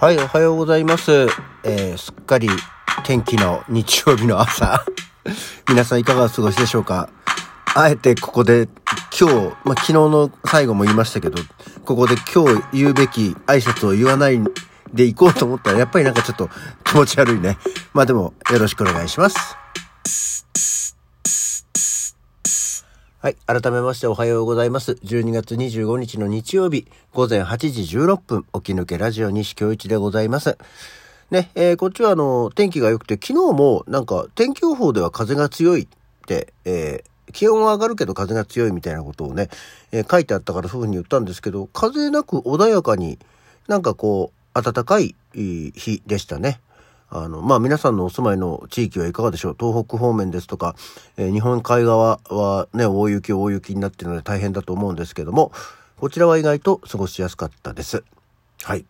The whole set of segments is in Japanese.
はい、おはようございます。えー、すっかり天気の日曜日の朝。皆さんいかがお過ごしでしょうか？あえてここで今日、まあ、昨日の最後も言いましたけど、ここで今日言うべき挨拶を言わないで行こうと思ったら、やっぱりなんかちょっと気持ち悪いね。まあでも、よろしくお願いします。はい。改めましておはようございます。12月25日の日曜日、午前8時16分、起き抜けラジオ西京一でございます。ね、えー、こっちはあの、天気が良くて、昨日もなんか天気予報では風が強いって、えー、気温は上がるけど風が強いみたいなことをね、えー、書いてあったからそういうふうに言ったんですけど、風なく穏やかになんかこう、暖かい日でしたね。あの、まあ、皆さんのお住まいの地域はいかがでしょう？東北方面ですとか、えー、日本海側はね、大雪大雪になっているので大変だと思うんですけども、こちらは意外と過ごしやすかったです。はい。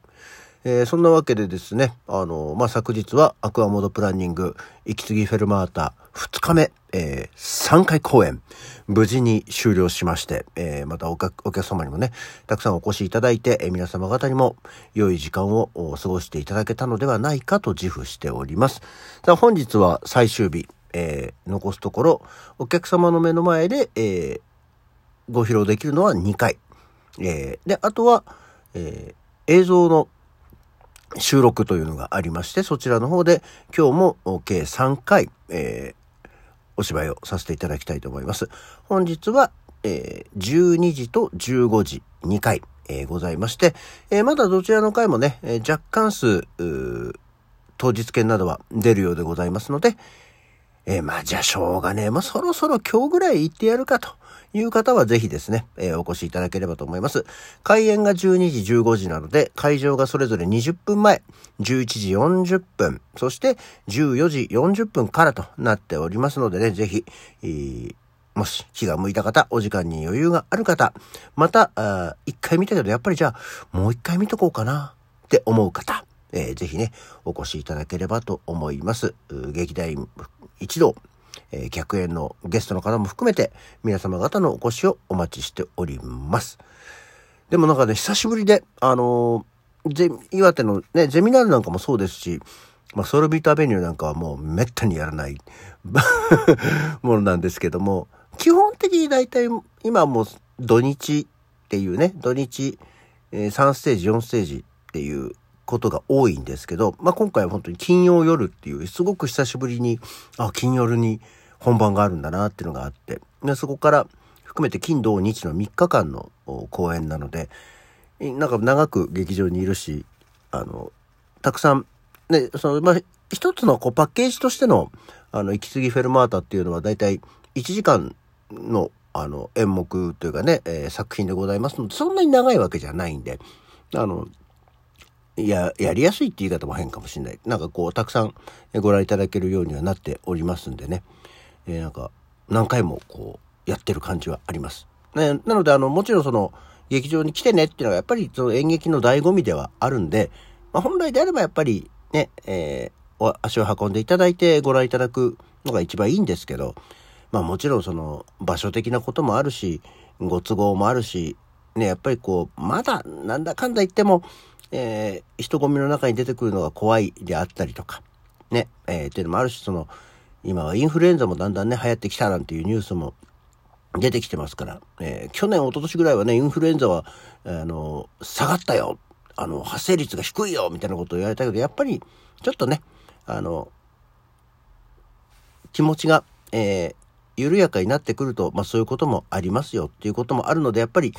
えー、そんなわけでですね、あの、まあ、昨日はアクアモードプランニング、息継ぎフェルマータ2日目、えー、3回公演、無事に終了しまして、えー、またお客様にもね、たくさんお越しいただいて、えー、皆様方にも良い時間を過ごしていただけたのではないかと自負しております。さあ、本日は最終日、えー、残すところ、お客様の目の前で、えー、ご披露できるのは2回。えー、で、あとは、えー、映像の収録というのがありまして、そちらの方で今日も計3回、えー、お芝居をさせていただきたいと思います。本日は、えー、12時と15時2回、えー、ございまして、えー、まだどちらの回もね、え、若干数、当日券などは出るようでございますので、え、まあじゃあしょうがねえ、もうそろそろ今日ぐらい行ってやるかという方はぜひですね、えー、お越しいただければと思います。開演が12時15時なので、会場がそれぞれ20分前、11時40分、そして14時40分からとなっておりますのでね、ぜひ、えーもし気が向いた方、お時間に余裕がある方、また、一回見たけど、やっぱりじゃあ、もう一回見とこうかなって思う方、えー、ぜひね、お越しいただければと思います。劇団一同、えー、客演のゲストの方も含めて、皆様方のお越しをお待ちしております。でもなんかね、久しぶりで、あのー、岩手のね、ゼミナールなんかもそうですし、まあ、ソルビートアベニューなんかはもうめったにやらない ものなんですけども、基本的に大体今もう土日っていうね、土日、え、3ステージ、4ステージっていうことが多いんですけど、まあ、今回は本当に金曜夜っていう、すごく久しぶりに、あ、金夜に本番があるんだなっていうのがあって、でそこから含めて金土日の3日間の公演なので、なんか長く劇場にいるし、あの、たくさん、ね、その、まあ、一つのこうパッケージとしての、あの、行き過ぎフェルマータっていうのはだいたい1時間の、あの、演目というかね、えー、作品でございますので、そんなに長いわけじゃないんで、あの、や、やりやすいって言い方も変かもしれない。なんかこう、たくさんご覧いただけるようにはなっておりますんでね。えー、なんか、何回もこう、やってる感じはあります。ね、なので、あの、もちろんその、劇場に来てねっていうのはやっぱりその演劇の醍醐味ではあるんで、まあ、本来であればやっぱりね、えー、足を運んでいただいてご覧いただくのが一番いいんですけど、まあもちろんその場所的なこともあるし、ご都合もあるし、ね、やっぱりこう、まだなんだかんだ言っても、えー、人混みの中に出てくるのが怖いであったりとか、ね、えー、っていうのもあるし、その、今はインフルエンザもだんだんね、流行ってきたなんていうニュースも出てきてますから、えー、去年、一昨年ぐらいはね、インフルエンザは、あの、下がったよ、あの、発生率が低いよ、みたいなことを言われたけど、やっぱり、ちょっとね、あの、気持ちが、えー、緩やかになってくると、まあそういうこともありますよっていうこともあるので、やっぱり、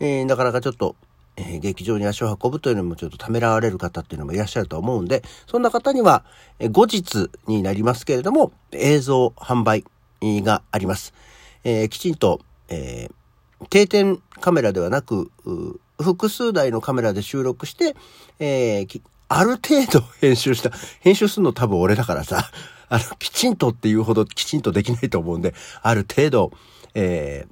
えー、なかなかちょっとえ、劇場に足を運ぶというのもちょっとためらわれる方っていうのもいらっしゃると思うんで、そんな方には、え、後日になりますけれども、映像販売があります。えー、きちんと、え定点カメラではなく、複数台のカメラで収録して、えある程度編集した、編集するの多分俺だからさ、あの、きちんとっていうほどきちんとできないと思うんで、ある程度、え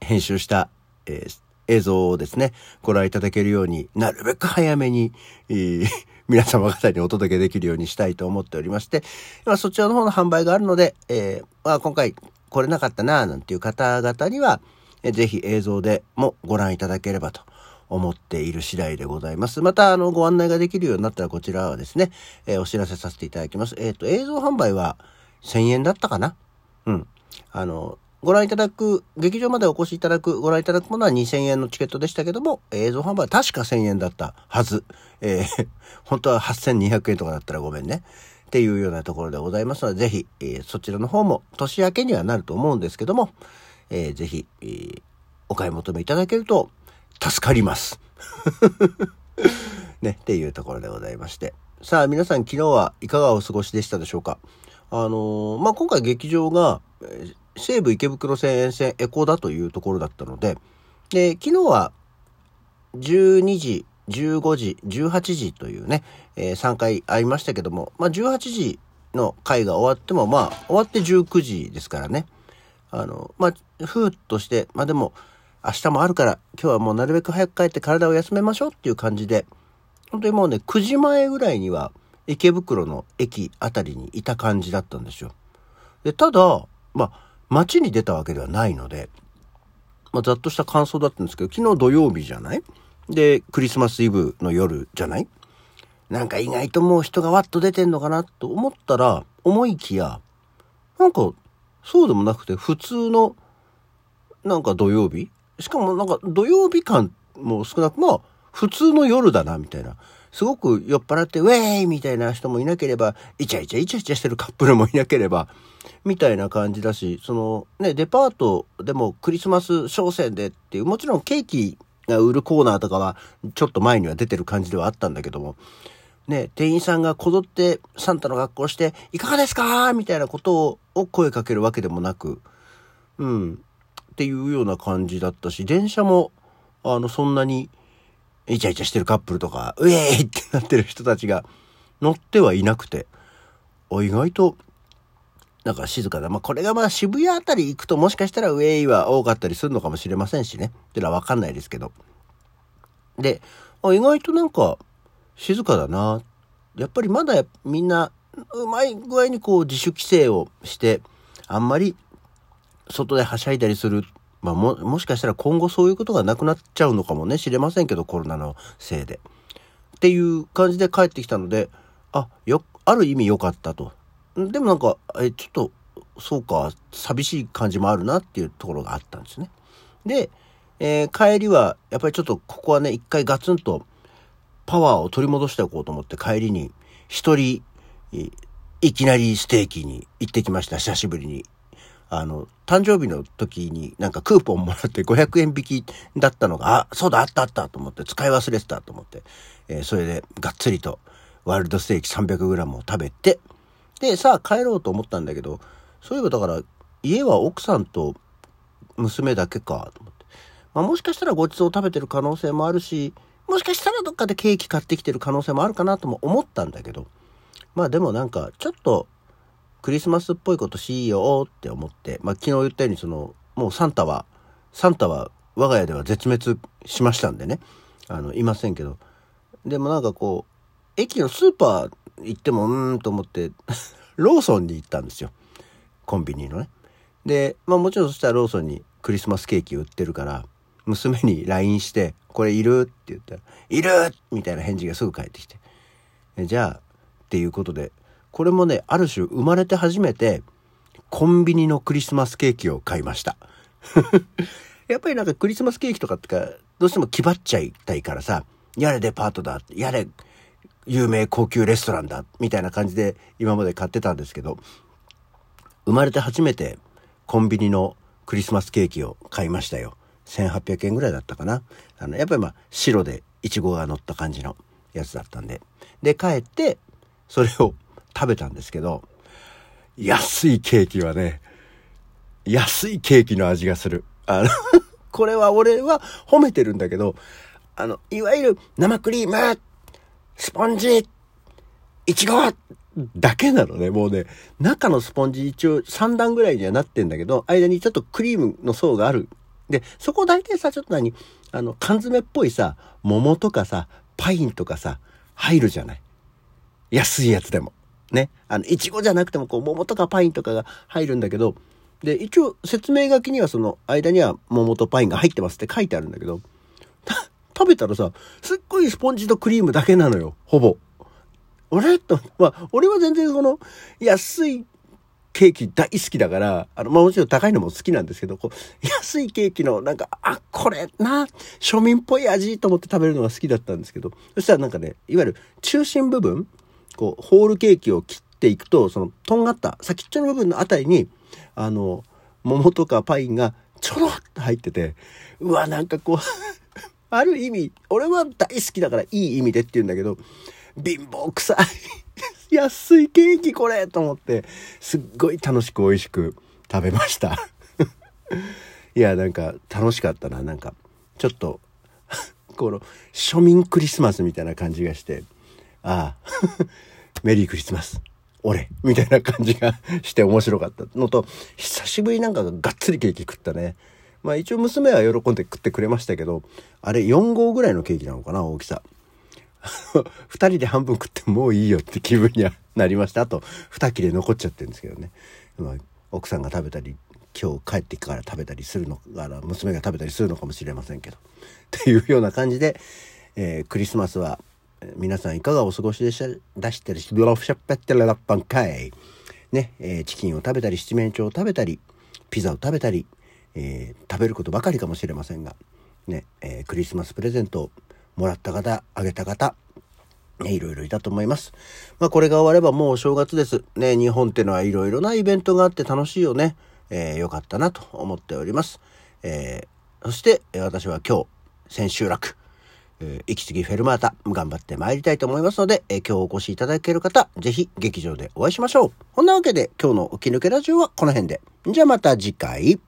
編集した、えー映像をですね、ご覧いただけるようになるべく早めに、えー、皆様方にお届けできるようにしたいと思っておりまして、ま、そちらの方の販売があるので、えー、まあ、今回来れなかったなぁ、なんていう方々には、えぜひ映像でもご覧いただければと思っている次第でございます。また、あの、ご案内ができるようになったらこちらはですね、えー、お知らせさせていただきます。えっ、ー、と、映像販売は1000円だったかな？うん。あの、ご覧いただく、劇場までお越しいただく、ご覧いただくものは2000円のチケットでしたけども、映像販売は確か1000円だったはず。えー、本当は8200円とかだったらごめんね。っていうようなところでございますので、ぜひ、えー、そちらの方も年明けにはなると思うんですけども、えー、ぜひ、えー、お買い求めいただけると助かります。ね、っていうところでございまして。さあ、皆さん昨日はいかがお過ごしでしたでしょうか？あのー、まあ、今回劇場が、西武池袋線沿線エコだというところだったので、で、昨日は12時、15時、18時というね、えー、3回ありましたけども、まあ、18時の回が終わっても、まあ、終わって19時ですからね。あの、まあ、ふーっとして、まあでも、明日もあるから、今日はもうなるべく早く帰って体を休めましょうっていう感じで、本当にもうね、9時前ぐらいには、池袋の駅あたりにいた感じだったんですよ。で、ただ、まあ、街に出たわけではないので、まあ、ざっとした感想だったんですけど、昨日土曜日じゃない？で、クリスマスイブの夜じゃない？なんか意外ともう人がわっと出てんのかなと思ったら、思いきや、なんか、そうでもなくて、普通の、なんか土曜日？しかもなんか土曜日感も少なく、まあ、普通の夜だな、みたいな。すごく酔っ払って、ウェーイ！みたいな人もいなければ、イチャイチャイチャイチャしてるカップルもいなければ、みたいな感じだし、そのね、デパートでもクリスマス商戦でっていう、もちろんケーキが売るコーナーとかはちょっと前には出てる感じではあったんだけども、ね、店員さんがこぞってサンタの格好して、いかがですかみたいなことを声かけるわけでもなく、うん、っていうような感じだったし、電車も、あの、そんなに、イチャイチャしてるカップルとか、ウェーイってなってる人たちが乗ってはいなくて、あ意外となんか静かだ。まあ、これがまあ渋谷あたり行くともしかしたらウェイは多かったりするのかもしれませんしね。っていうのはわかんないですけど。で、意外となんか静かだな。やっぱりまだみんなうまい具合にこう自主規制をして、あんまり外ではしゃいだりする。まあも、もしかしたら今後そういうことがなくなっちゃうのかもね、知れませんけど、コロナのせいで。っていう感じで帰ってきたので、あ、よ、ある意味良かったと。でもなんか、え、ちょっと、そうか、寂しい感じもあるなっていうところがあったんですね。で、えー、帰りは、やっぱりちょっとここはね、一回ガツンとパワーを取り戻しておこうと思って帰りに、一人、いきなりステーキに行ってきました、久しぶりに。あの、誕生日の時になんかクーポンもらって500円引きだったのが、あ、そうだ、あったあったと思って使い忘れてたと思って、えー、それでがっつりとワールドステーキ 300g を食べて、で、さあ帰ろうと思ったんだけど、そういえばだから、家は奥さんと娘だけか、と思って。まあもしかしたらごちそう食べてる可能性もあるし、もしかしたらどっかでケーキ買ってきてる可能性もあるかなとも思ったんだけど、まあでもなんか、ちょっと、クリスマスっぽいことしようって思って、まあ昨日言ったようにその、もうサンタは、サンタは我が家では絶滅しましたんでね、あの、いませんけど、でもなんかこう、駅のスーパー行ってもうーんと思ってローソンに行ったんですよコンビニのねでまあもちろんそしたらローソンにクリスマスケーキ売ってるから娘に LINE して「これいる?」って言ったら「いる!」みたいな返事がすぐ返ってきてじゃあっていうことでこれもねある種生まれて初めてコンビニのクリスマスケーキを買いました やっぱりなんかクリスマスケーキとかってかどうしても気張っちゃいたいからさやれデパートだやれ有名高級レストランだ、みたいな感じで今まで買ってたんですけど、生まれて初めてコンビニのクリスマスケーキを買いましたよ。1800円ぐらいだったかな。あの、やっぱりまあ、白でイチゴが乗った感じのやつだったんで。で、帰って、それを食べたんですけど、安いケーキはね、安いケーキの味がする。あのこれは俺は褒めてるんだけど、あの、いわゆる生クリームスポンジ、いちごだけなのね。もうね、中のスポンジ一応3段ぐらいにはなってんだけど、間にちょっとクリームの層がある。で、そこ大体さ、ちょっと何あの、缶詰っぽいさ、桃とかさ、パインとかさ、入るじゃない。安いやつでも。ね。あの、いちごじゃなくても、こう、桃とかパインとかが入るんだけど、で、一応説明書きにはその間には桃とパインが入ってますって書いてあるんだけど、食べたらさ、すっごいスポンジとクリームだけなのよ、ほぼ。俺と、まあ、俺は全然その、安いケーキ大好きだから、あの、まあもちろん高いのも好きなんですけど、こう、安いケーキのなんか、あ、これな、庶民っぽい味と思って食べるのが好きだったんですけど、そしたらなんかね、いわゆる中心部分、こう、ホールケーキを切っていくと、その、とんがった先っちょの部分のあたりに、あの、桃とかパインがちょろっと入ってて、うわ、なんかこうある意味、俺は大好きだからいい意味でって言うんだけど、貧乏臭い安いケーキこれと思って、すっごい楽しく美味しく食べました いや、なんか楽しかったな。なんか、ちょっと この、庶民クリスマスみたいな感じがして、ああ メリークリスマス。俺みたいな感じがして面白かったのと、久しぶりなんかがっつりケーキ食ったね。まあ一応娘は喜んで食ってくれましたけど、あれ4号ぐらいのケーキなのかな、大きさ。2人で半分食ってもういいよって気分にはなりました。あと2切れ残っちゃってるんですけどね。まあ、奥さんが食べたり、今日帰ってから食べたりするのか娘が食べたりするのかもしれませんけど。っていうような感じで、えー、クリスマスは皆さんいかがお過ごしでした出してるし、ブロフシャッペッテララッパンカイ。ね、えー、チキンを食べたり、七面鳥を食べたり、ピザを食べたり、えー、食べることばかりかもしれませんが、ね、えー、クリスマスプレゼントをもらった方、あげた方、ね、いろいろいたと思います。まあこれが終わればもうお正月です。ね、日本ってのはいろいろなイベントがあって楽しいよね。えー、よかったなと思っております。えー、そして、私は今日、千秋楽、えー、息継ぎフェルマータ、頑張って参りたいと思いますので、えー、今日お越しいただける方、ぜひ劇場でお会いしましょう。こんなわけで、今日の起き抜けラジオはこの辺で。じゃあまた次回。